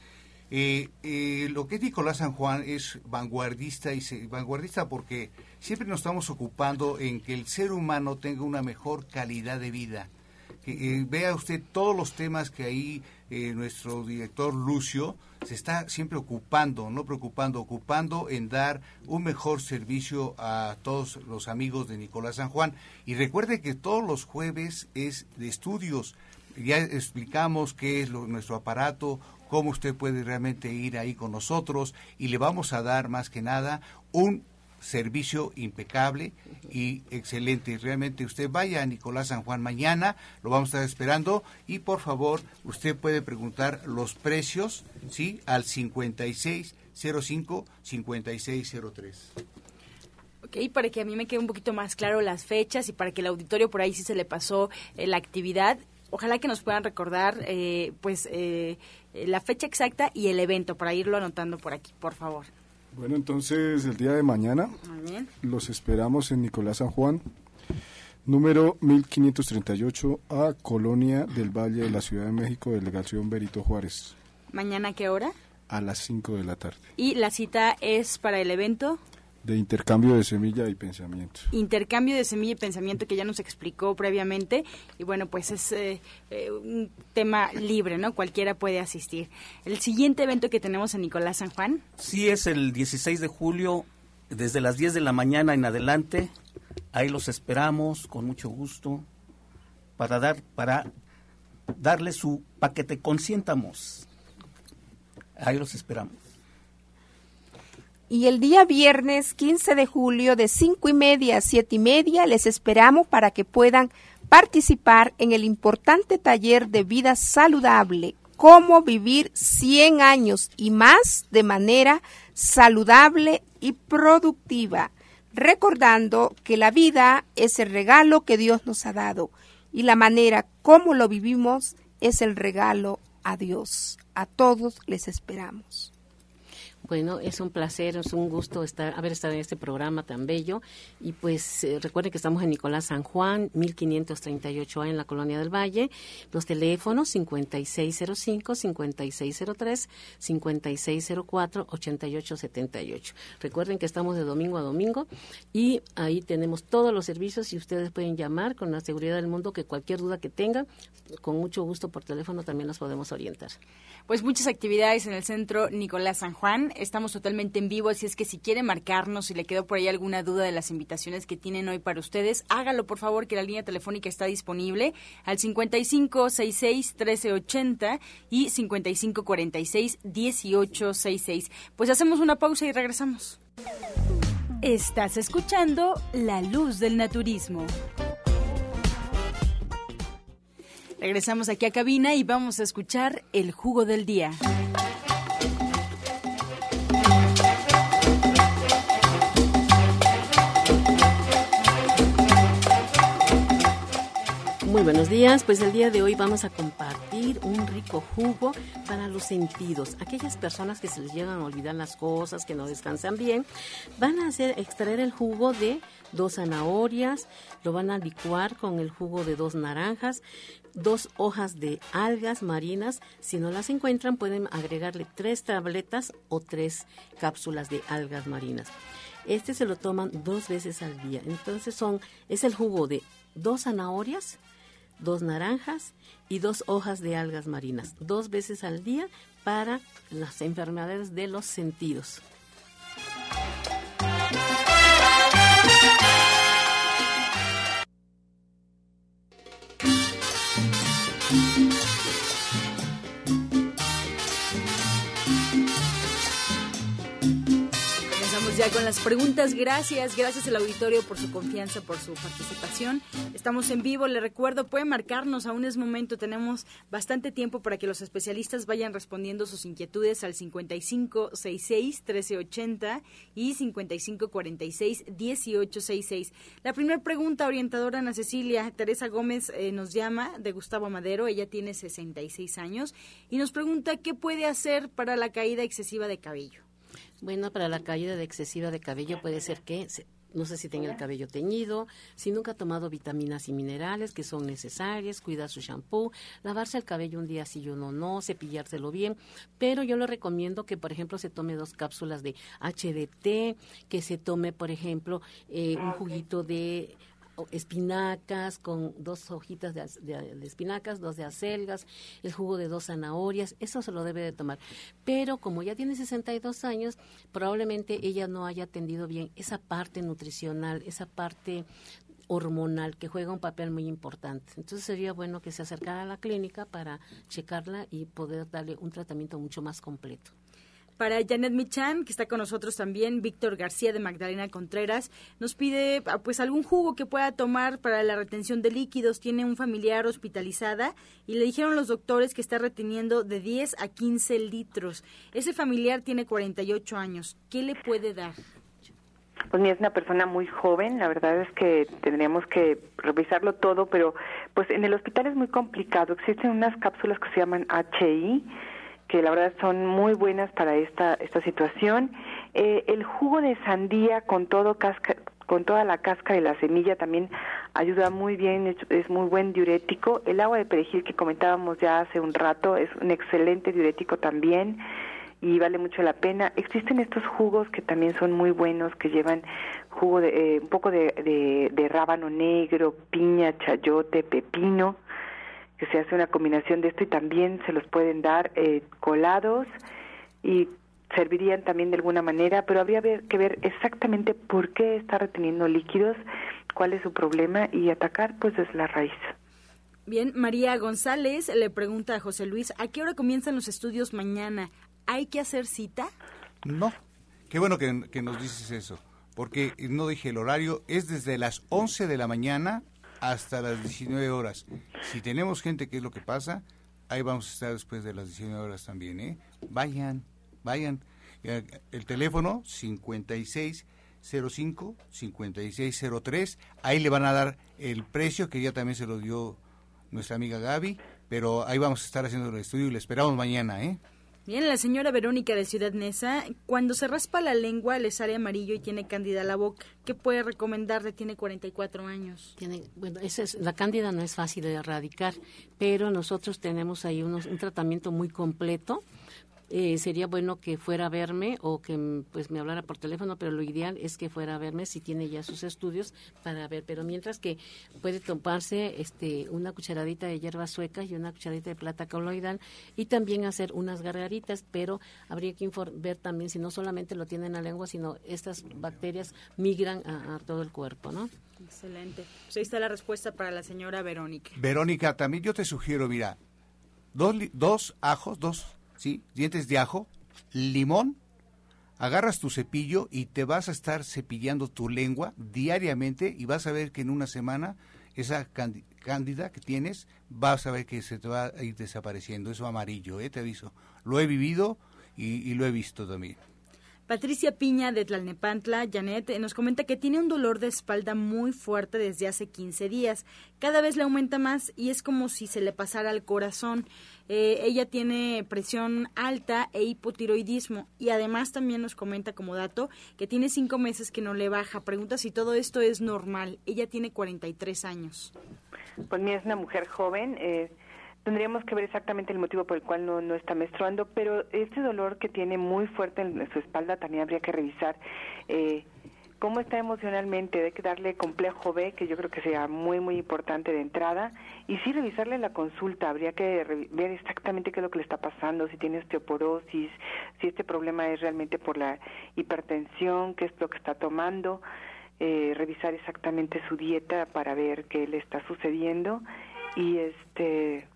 Eh, eh, lo que es Nicolás San Juan es vanguardista y vanguardista porque siempre nos estamos ocupando en que el ser humano tenga una mejor calidad de vida. Eh, vea usted todos los temas que ahí nuestro director Lucio se está siempre ocupando, no preocupando, ocupando en dar un mejor servicio a todos los amigos de Nicolás San Juan. Y recuerde que todos los jueves es de estudios. Ya explicamos qué es nuestro aparato, cómo usted puede realmente ir ahí con nosotros y le vamos a dar más que nada un servicio impecable y excelente. Realmente usted vaya a Nicolás San Juan mañana, lo vamos a estar esperando y por favor usted puede preguntar los precios, ¿sí? Al 5605-5603. Ok, para que a mí me quede un poquito más claro las fechas y para que el auditorio por ahí sí se le pasó eh, la actividad, ojalá que nos puedan recordar eh, pues eh, la fecha exacta y el evento para irlo anotando por aquí, por favor. Bueno, entonces el día de mañana los esperamos en Nicolás San Juan, número 1538 a Colonia del Valle de la Ciudad de México, delegación Berito Juárez. ¿Mañana a qué hora? A las 5 de la tarde. ¿Y la cita es para el evento? De intercambio de semilla y pensamiento. Intercambio de semilla y pensamiento que ya nos explicó previamente y bueno, pues es eh, eh, un tema libre, ¿no? Cualquiera puede asistir. El siguiente evento que tenemos en Nicolás San Juan. Sí, es el 16 de julio, desde las 10 de la mañana en adelante. Ahí los esperamos con mucho gusto para dar para darle su paquete consientamos. Ahí los esperamos y el día viernes 15 de julio de 5 y media a 7 y media les esperamos para que puedan participar en el importante taller de vida saludable, cómo vivir 100 años y más de manera saludable y productiva, recordando que la vida es el regalo que Dios nos ha dado y la manera como lo vivimos es el regalo a Dios. A todos les esperamos. Bueno, es un placer, es un gusto estar, haber estado en este programa tan bello. Y pues eh, recuerden que estamos en Nicolás San Juan, 1538A en la Colonia del Valle. Los teléfonos 5605, 5603, 5604, 8878. Recuerden que estamos de domingo a domingo y ahí tenemos todos los servicios y ustedes pueden llamar con la seguridad del mundo que cualquier duda que tengan, con mucho gusto por teléfono también los podemos orientar. Pues muchas actividades en el centro Nicolás San Juan. Estamos totalmente en vivo, así es que si quiere marcarnos, si le quedó por ahí alguna duda de las invitaciones que tienen hoy para ustedes, hágalo por favor, que la línea telefónica está disponible al 5566-1380 y 5546-1866. Pues hacemos una pausa y regresamos. Estás escuchando La Luz del Naturismo. Regresamos aquí a cabina y vamos a escuchar el jugo del día. Muy buenos días, pues el día de hoy vamos a compartir un rico jugo para los sentidos. Aquellas personas que se les llegan a olvidar las cosas, que no descansan bien, van a hacer extraer el jugo de dos zanahorias, lo van a licuar con el jugo de dos naranjas, dos hojas de algas marinas. Si no las encuentran, pueden agregarle tres tabletas o tres cápsulas de algas marinas. Este se lo toman dos veces al día. Entonces son, es el jugo de dos zanahorias, dos naranjas y dos hojas de algas marinas, dos veces al día para las enfermedades de los sentidos. Las preguntas. Gracias, gracias al auditorio por su confianza, por su participación. Estamos en vivo, le recuerdo, pueden marcarnos, aún es momento, tenemos bastante tiempo para que los especialistas vayan respondiendo sus inquietudes al 5566-1380 y 5546-1866. La primera pregunta, orientadora Ana Cecilia, Teresa Gómez eh, nos llama de Gustavo Madero, ella tiene 66 años y nos pregunta qué puede hacer para la caída excesiva de cabello. Bueno, para la caída de excesiva de cabello puede ser que no sé si tenga el cabello teñido, si nunca ha tomado vitaminas y minerales que son necesarias, cuidar su shampoo, lavarse el cabello un día sí y uno no, cepillárselo bien, pero yo le recomiendo que, por ejemplo, se tome dos cápsulas de HDT, que se tome, por ejemplo, eh, un juguito de espinacas con dos hojitas de, espinacas, dos de acelgas, el jugo de dos zanahorias, eso se lo debe de tomar. Pero como ya tiene 62 años, probablemente ella no haya atendido bien esa parte nutricional, esa parte hormonal que juega un papel muy importante. Entonces sería bueno que se acercara a la clínica para checarla y poder darle un tratamiento mucho más completo. Para Janet Michan, que está con nosotros también, Víctor García de Magdalena Contreras, nos pide ah, pues algún jugo que pueda tomar para la retención de líquidos. Tiene un familiar hospitalizada y le dijeron los doctores que está reteniendo de 10 a 15 litros. Ese familiar tiene 48 años. ¿Qué le puede dar? Pues mira, es una persona muy joven, la verdad es que tendríamos que revisarlo todo, pero pues en el hospital es muy complicado. Existen unas cápsulas que se llaman HI, que la verdad son muy buenas para esta, esta situación. Eh, el jugo de sandía con todo casca, con toda la cáscara y la semilla también ayuda muy bien, es, muy buen diurético. El agua de perejil que comentábamos ya hace un rato es un excelente diurético también y vale mucho la pena. Existen estos jugos que también son muy buenos, que llevan jugo de, eh, un poco de, de, de rábano negro, piña, chayote, pepino que se hace una combinación de esto y también se los pueden dar eh, colados y servirían también de alguna manera, pero habría que ver exactamente por qué está reteniendo líquidos, cuál es su problema y atacar pues es la raíz. Bien, María González le pregunta a José Luis, ¿a qué hora comienzan los estudios mañana? ¿Hay que hacer cita? No, qué bueno que, que nos dices eso, porque no dije el horario, es desde las 11 de la mañana hasta las 19 horas. Si tenemos gente, ¿qué es lo que pasa? Ahí vamos a estar después de las 19 horas también, ¿eh? Vayan, vayan. El teléfono 5605 5603, ahí le van a dar el precio que ya también se lo dio nuestra amiga Gaby, pero ahí vamos a estar haciendo el estudio y le esperamos mañana, ¿eh? Bien, la señora Verónica de Ciudad Neza, cuando se raspa la lengua le sale amarillo y tiene cándida la boca. ¿Qué puede recomendarle? Tiene 44 años. Tiene, bueno, la cándida no es fácil de erradicar, pero nosotros tenemos ahí un tratamiento muy completo eh, sería bueno que fuera a verme o que pues me hablara por teléfono, pero lo ideal es que fuera a verme si tiene ya sus estudios para ver. Pero mientras que puede tomarse este una cucharadita de hierba sueca y una cucharadita de plata coloidal y también hacer unas gargaritas, pero habría que ver también si no solamente lo tiene en la lengua, sino estas bacterias migran a, todo el cuerpo, ¿no? Excelente. Pues ahí está la respuesta para la señora Verónica. Verónica, también yo te sugiero, mira, dos, dos ajos, dos ¿sí? Dientes de ajo, limón, agarras tu cepillo y te vas a estar cepillando tu lengua diariamente y vas a ver que en una semana esa cándida que tienes vas a ver que se te va a ir desapareciendo, eso amarillo, ¿eh? te aviso. Lo he vivido y, y lo he visto también. Patricia Piña de Tlalnepantla, Janet, nos comenta que tiene un dolor de espalda muy fuerte desde hace 15 días. Cada vez le aumenta más y es como si se le pasara al corazón. Eh, ella tiene presión alta e hipotiroidismo y además también nos comenta como dato que tiene cinco meses que no le baja. Pregunta si todo esto es normal. Ella tiene 43 años. Pues mira, es una mujer joven. Eh Tendríamos que ver exactamente el motivo por el cual no, no está menstruando, pero este dolor que tiene muy fuerte en su espalda también habría que revisar eh, cómo está emocionalmente. Hay que darle complejo B, que yo creo que sea muy, muy importante de entrada. Y sí, revisarle la consulta. Habría que ver exactamente qué es lo que le está pasando, si tiene osteoporosis, si este problema es realmente por la hipertensión, qué es lo que está tomando. Eh, revisar exactamente su dieta para ver qué le está sucediendo y este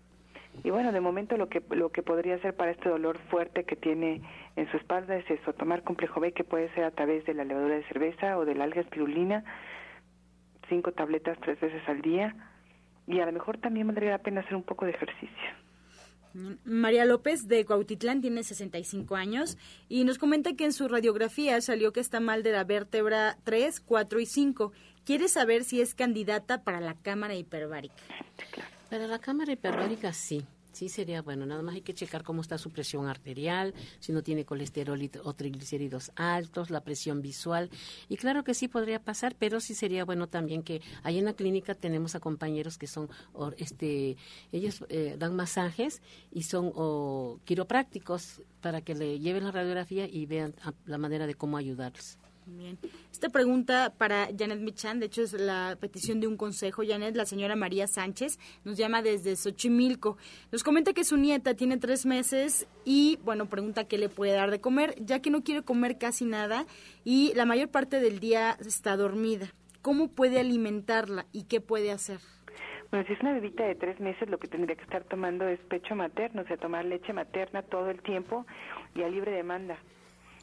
y bueno, de momento lo que lo que podría hacer para este dolor fuerte que tiene en su espalda es eso, tomar complejo B que puede ser a través de la levadura de cerveza o de la alga espirulina, cinco tabletas tres veces al día y a lo mejor también valdría la pena hacer un poco de ejercicio. María López de Cuautitlán tiene 65 años y nos comenta que en su radiografía salió que está mal de la vértebra 3, 4 y 5. Quiere saber si es candidata para la cámara hiperbárica. Para la cámara hiperbárica sí. Sí, sería bueno. Nada más hay que checar cómo está su presión arterial, si no tiene colesterol o triglicéridos altos, la presión visual. Y claro que sí podría pasar, pero sí sería bueno también que ahí en la clínica tenemos a compañeros que son, este, ellos eh, dan masajes y son quiroprácticos para que le lleven la radiografía y vean la manera de cómo ayudarles. Bien. Esta pregunta para Janet Michan, de hecho es la petición de un consejo. Janet, la señora María Sánchez, nos llama desde Xochimilco. Nos comenta que su nieta tiene tres meses y, bueno, pregunta qué le puede dar de comer, ya que no quiere comer casi nada y la mayor parte del día está dormida. ¿Cómo puede alimentarla y qué puede hacer? Bueno, si es una bebita de tres meses, lo que tendría que estar tomando es pecho materno, o sea, tomar leche materna todo el tiempo y a libre demanda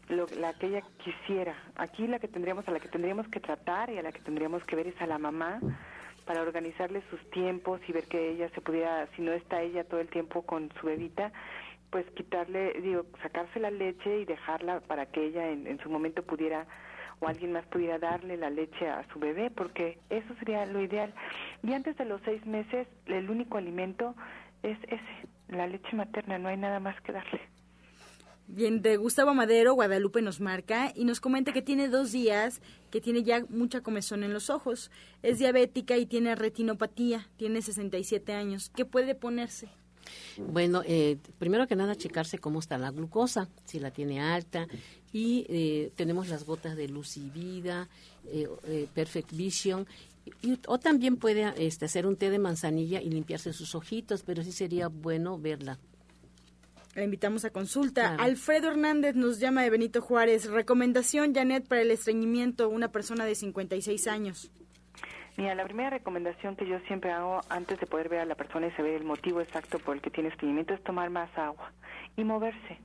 lo, la que ella quisiera. Aquí la que tendríamos, a la que tendríamos que tratar y a la que tendríamos que ver es a la mamá para organizarle sus tiempos y ver que ella se pudiera, si no está ella todo el tiempo con su bebita, pues quitarle, digo, sacarse la leche y dejarla para que ella en, en su momento pudiera o alguien más pudiera darle la leche a su bebé, porque eso sería lo ideal. Y antes de los seis meses, el único alimento es ese, la leche materna, no hay nada más que darle. Bien, de Gustavo Madero, Guadalupe nos marca y nos comenta que tiene dos días, que tiene ya mucha comezón en los ojos. Es diabética y tiene retinopatía, tiene 67 años. ¿Qué puede ponerse? Bueno, eh, primero que nada checarse cómo está la glucosa, si la tiene alta y eh, tenemos las gotas de luz y vida, eh, Perfect Vision o también puede este, hacer un té de manzanilla y limpiarse sus ojitos, pero sí sería bueno verla la invitamos a consulta. Alfredo Hernández nos llama de Benito Juárez. Recomendación, Janet, para el estreñimiento, una persona de 56 años. Mira, la primera recomendación que yo siempre hago antes de poder ver a la persona y saber el motivo exacto por el que tiene estreñimiento es tomar más agua y moverse.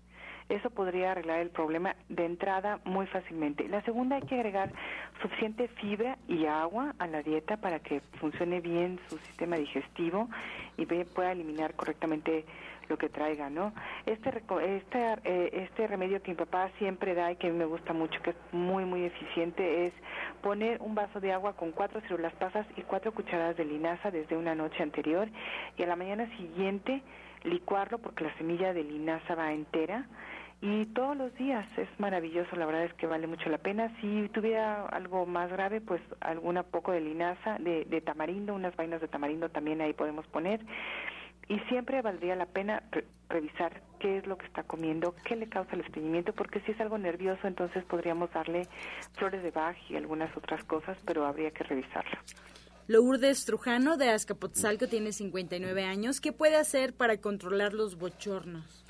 Eso podría arreglar el problema de entrada muy fácilmente. La segunda, hay que agregar suficiente fibra y agua a la dieta para que funcione bien su sistema digestivo y pueda eliminar correctamente lo que traiga, ¿no? Este, este, eh, este remedio que mi papá siempre da y que a mí me gusta mucho, que es muy, muy eficiente, es poner un vaso de agua con cuatro células pasas y cuatro cucharadas de linaza desde una noche anterior y a la mañana siguiente licuarlo porque la semilla de linaza va entera y todos los días es maravilloso, la verdad es que vale mucho la pena. Si tuviera algo más grave, pues alguna poco de linaza, de, de tamarindo, unas vainas de tamarindo también ahí podemos poner y siempre valdría la pena revisar qué es lo que está comiendo, qué le causa el estreñimiento, porque si es algo nervioso, entonces podríamos darle flores de Bach y algunas otras cosas, pero habría que revisarlo. Lourdes Trujano de Azcapotzalco tiene 59 años. ¿Qué puede hacer para controlar los bochornos?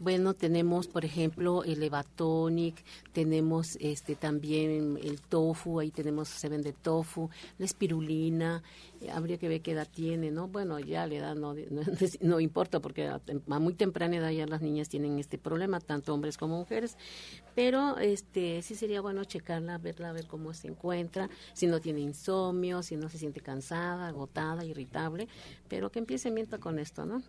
Bueno, tenemos, por ejemplo, el Evatonic, tenemos este también el tofu, ahí tenemos, se vende tofu, la espirulina, eh, habría que ver qué edad tiene, ¿no? Bueno, ya la edad no, no, importa porque a, muy temprana edad ya las niñas tienen este problema, tanto hombres como mujeres, pero este sí sería bueno checarla, verla, ver cómo se encuentra, si no tiene insomnio, si no se siente cansada, agotada, irritable, pero que empiece mientras con esto, ¿no?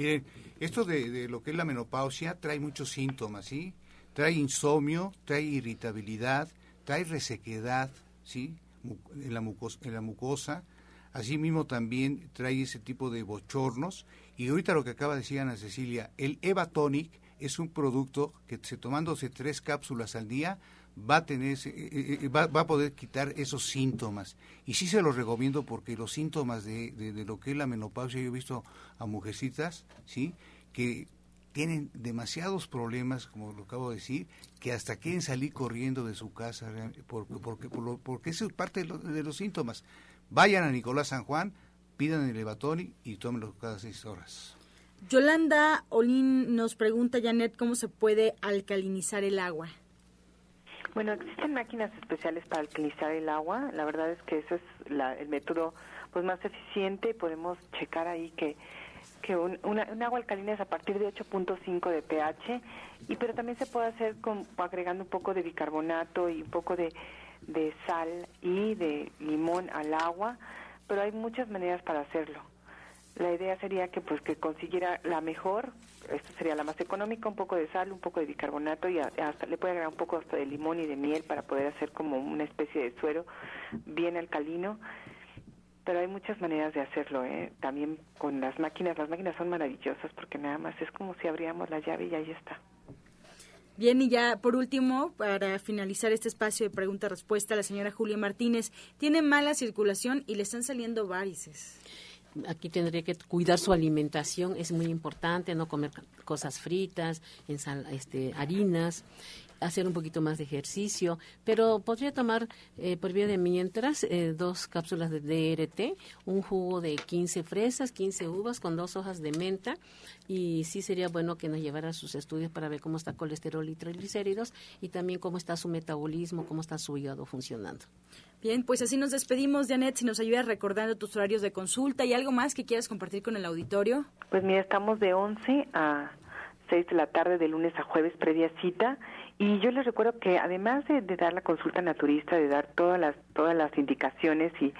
Miren, esto de, lo que es la menopausia trae muchos síntomas, ¿sí? Trae insomnio, trae irritabilidad, trae resequedad, ¿sí? En la, mucosa. Asimismo también trae ese tipo de bochornos. Y ahorita lo que acaba de decir Ana Cecilia, el Eva Tonic es un producto que se tomándose tres cápsulas al día va a tener eh, eh, eh, va, a poder quitar esos síntomas. Y sí se los recomiendo porque los síntomas de, de, lo que es la menopausia yo he visto a mujercitas sí que tienen demasiados problemas como lo acabo de decir que hasta quieren salir corriendo de su casa porque porque porque eso es parte de, los síntomas. Vayan a Nicolás San Juan pidan el Evatoni y tómenlo cada seis horas. Yolanda Olin nos pregunta Janet cómo se puede alcalinizar el agua bueno, existen máquinas especiales para alcalinizar el agua. La verdad es que ese es el método pues más eficiente. Podemos checar ahí que que un, agua alcalina es a partir de 8.5 de pH, y pero también se puede hacer con, agregando un poco de bicarbonato y un poco de sal y de limón al agua, pero hay muchas maneras para hacerlo. La idea sería que pues que consiguiera la mejor, esta sería la más económica, un poco de sal, un poco de bicarbonato y hasta le puede agregar un poco hasta de limón y de miel para poder hacer como una especie de suero bien alcalino Pero hay muchas maneras de hacerlo, ¿eh? También con las máquinas. Las máquinas son maravillosas porque nada más es como si abríamos la llave y ahí está. Bien, y ya por último, para finalizar este espacio de pregunta-respuesta, la señora Julia Martínez tiene mala circulación y le están saliendo varices aquí tendría que cuidar su alimentación, es muy importante, no comer cosas fritas, este, harinas, hacer un poquito más de ejercicio, pero podría tomar eh, por vía de mientras eh, dos cápsulas de DRT, un jugo de 15 fresas, 15 uvas con dos hojas de menta y sí sería bueno que nos llevara sus estudios para ver cómo está colesterol y triglicéridos y también cómo está su metabolismo, cómo está su hígado funcionando. Bien, pues así nos despedimos, Janet, si nos ayudas recordando tus horarios de consulta y algo más que quieras compartir con el auditorio. Pues mira, estamos de 11 a 6 de la tarde de lunes a jueves previa cita y yo les recuerdo que además de, dar la consulta naturista, de dar todas las, todas las indicaciones y,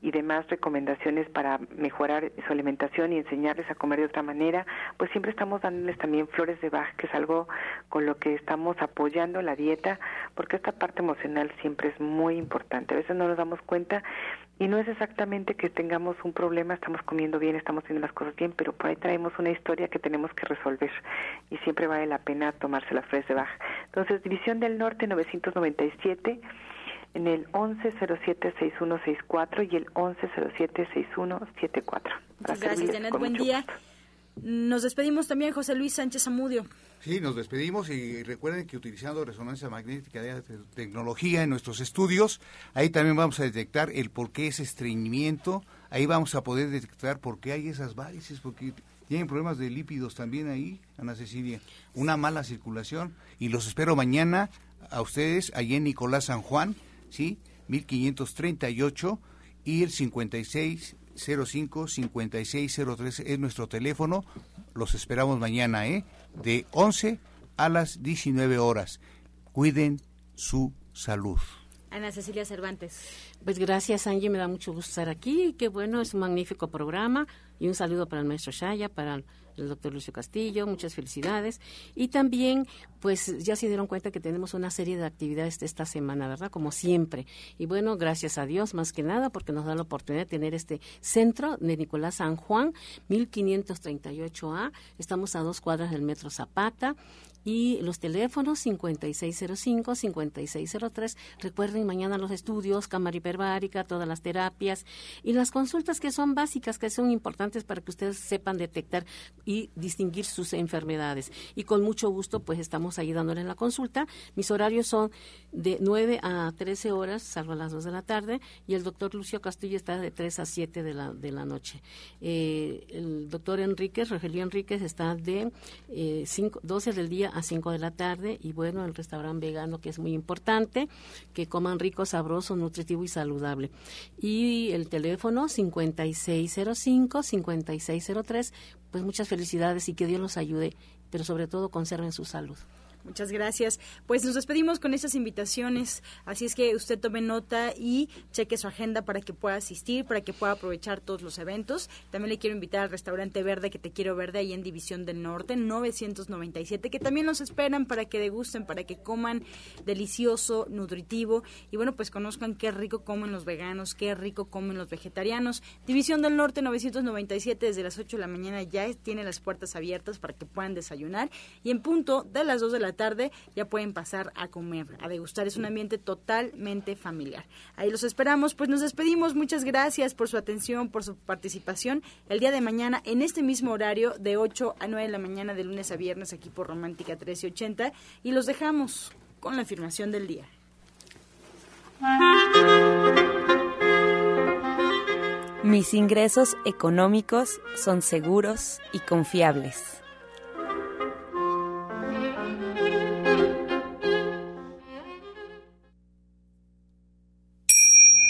y demás recomendaciones para mejorar su alimentación y enseñarles a comer de otra manera, pues siempre estamos dándoles también flores de Bach, que es algo con lo que estamos apoyando la dieta, porque esta parte emocional siempre es muy importante. A veces no nos damos cuenta y no es exactamente que tengamos un problema, estamos comiendo bien, estamos haciendo las cosas bien, pero por ahí traemos una historia que tenemos que resolver y siempre vale la pena tomarse la fresa baja. Entonces, División del Norte 997 en el 1107-6164 y el 1107-6174. Gracias, Janet. Buen día. Nos despedimos también, José Luis Sánchez Amudio. Sí, nos despedimos y recuerden que utilizando resonancia magnética de tecnología en nuestros estudios, ahí también vamos a detectar el por qué ese estreñimiento, ahí vamos a poder detectar por qué hay esas varices, porque tienen problemas de lípidos también ahí, Ana Cecilia, una mala circulación y los espero mañana a ustedes allí en Nicolás San Juan, ¿sí? 1538 y el 56 05-5603 es nuestro teléfono. Los esperamos mañana, ¿eh? De 11 a las 19 horas. Cuiden su salud. Ana Cecilia Cervantes. Pues gracias, Angie. Me da mucho gusto estar aquí. Qué bueno, es un magnífico programa. Y un saludo para el maestro Shaya, para el doctor Lucio Castillo, muchas felicidades. Y también, pues ya se dieron cuenta que tenemos una serie de actividades esta semana, ¿verdad? Como siempre. Y bueno, gracias a Dios, más que nada, porque nos da la oportunidad de tener este centro de Nicolás San Juan, 1538A. Estamos a dos cuadras del Metro Zapata y los teléfonos 5605-5603. Recuerden mañana los estudios, cámara hiperbárica, todas las terapias y las consultas que son básicas, que son importantes para que ustedes sepan detectar y distinguir sus enfermedades. Y con mucho gusto, pues estamos ahí dándoles la consulta. Mis horarios son de 9 a 13 horas, salvo a las 2 de la tarde, y el doctor Lucio Castillo está de 3 a 7 de la, de la noche. Eh, el doctor Enríquez, Rogelio Enríquez, está de eh, 12 del día a 5 de la tarde y bueno, el restaurante vegano que es muy importante, que coman rico, sabroso, nutritivo y saludable. Y el teléfono 5605-5603, pues muchas felicidades y que Dios los ayude, pero sobre todo conserven su salud. Muchas gracias. Pues nos despedimos con esas invitaciones, así es que usted tome nota y cheque su agenda para que pueda asistir, para que pueda aprovechar todos los eventos. También le quiero invitar al restaurante Verde, que te quiero verde, ahí en División del Norte, 997, que también los esperan para que degusten, para que coman delicioso, nutritivo y bueno, pues conozcan qué rico comen los veganos, qué rico comen los vegetarianos. División del Norte 997, desde las 8 de la mañana ya tiene las puertas abiertas para que puedan desayunar y en punto de las 2 de la tarde ya pueden pasar a comer, a degustar. Es un ambiente totalmente familiar. Ahí los esperamos. Pues nos despedimos. Muchas gracias por su atención, por su participación. El día de mañana, en este mismo horario, de 8 a 9 de la mañana, de lunes a viernes, aquí por Romántica 1380. Y los dejamos con la afirmación del día. Mis ingresos económicos son seguros y confiables.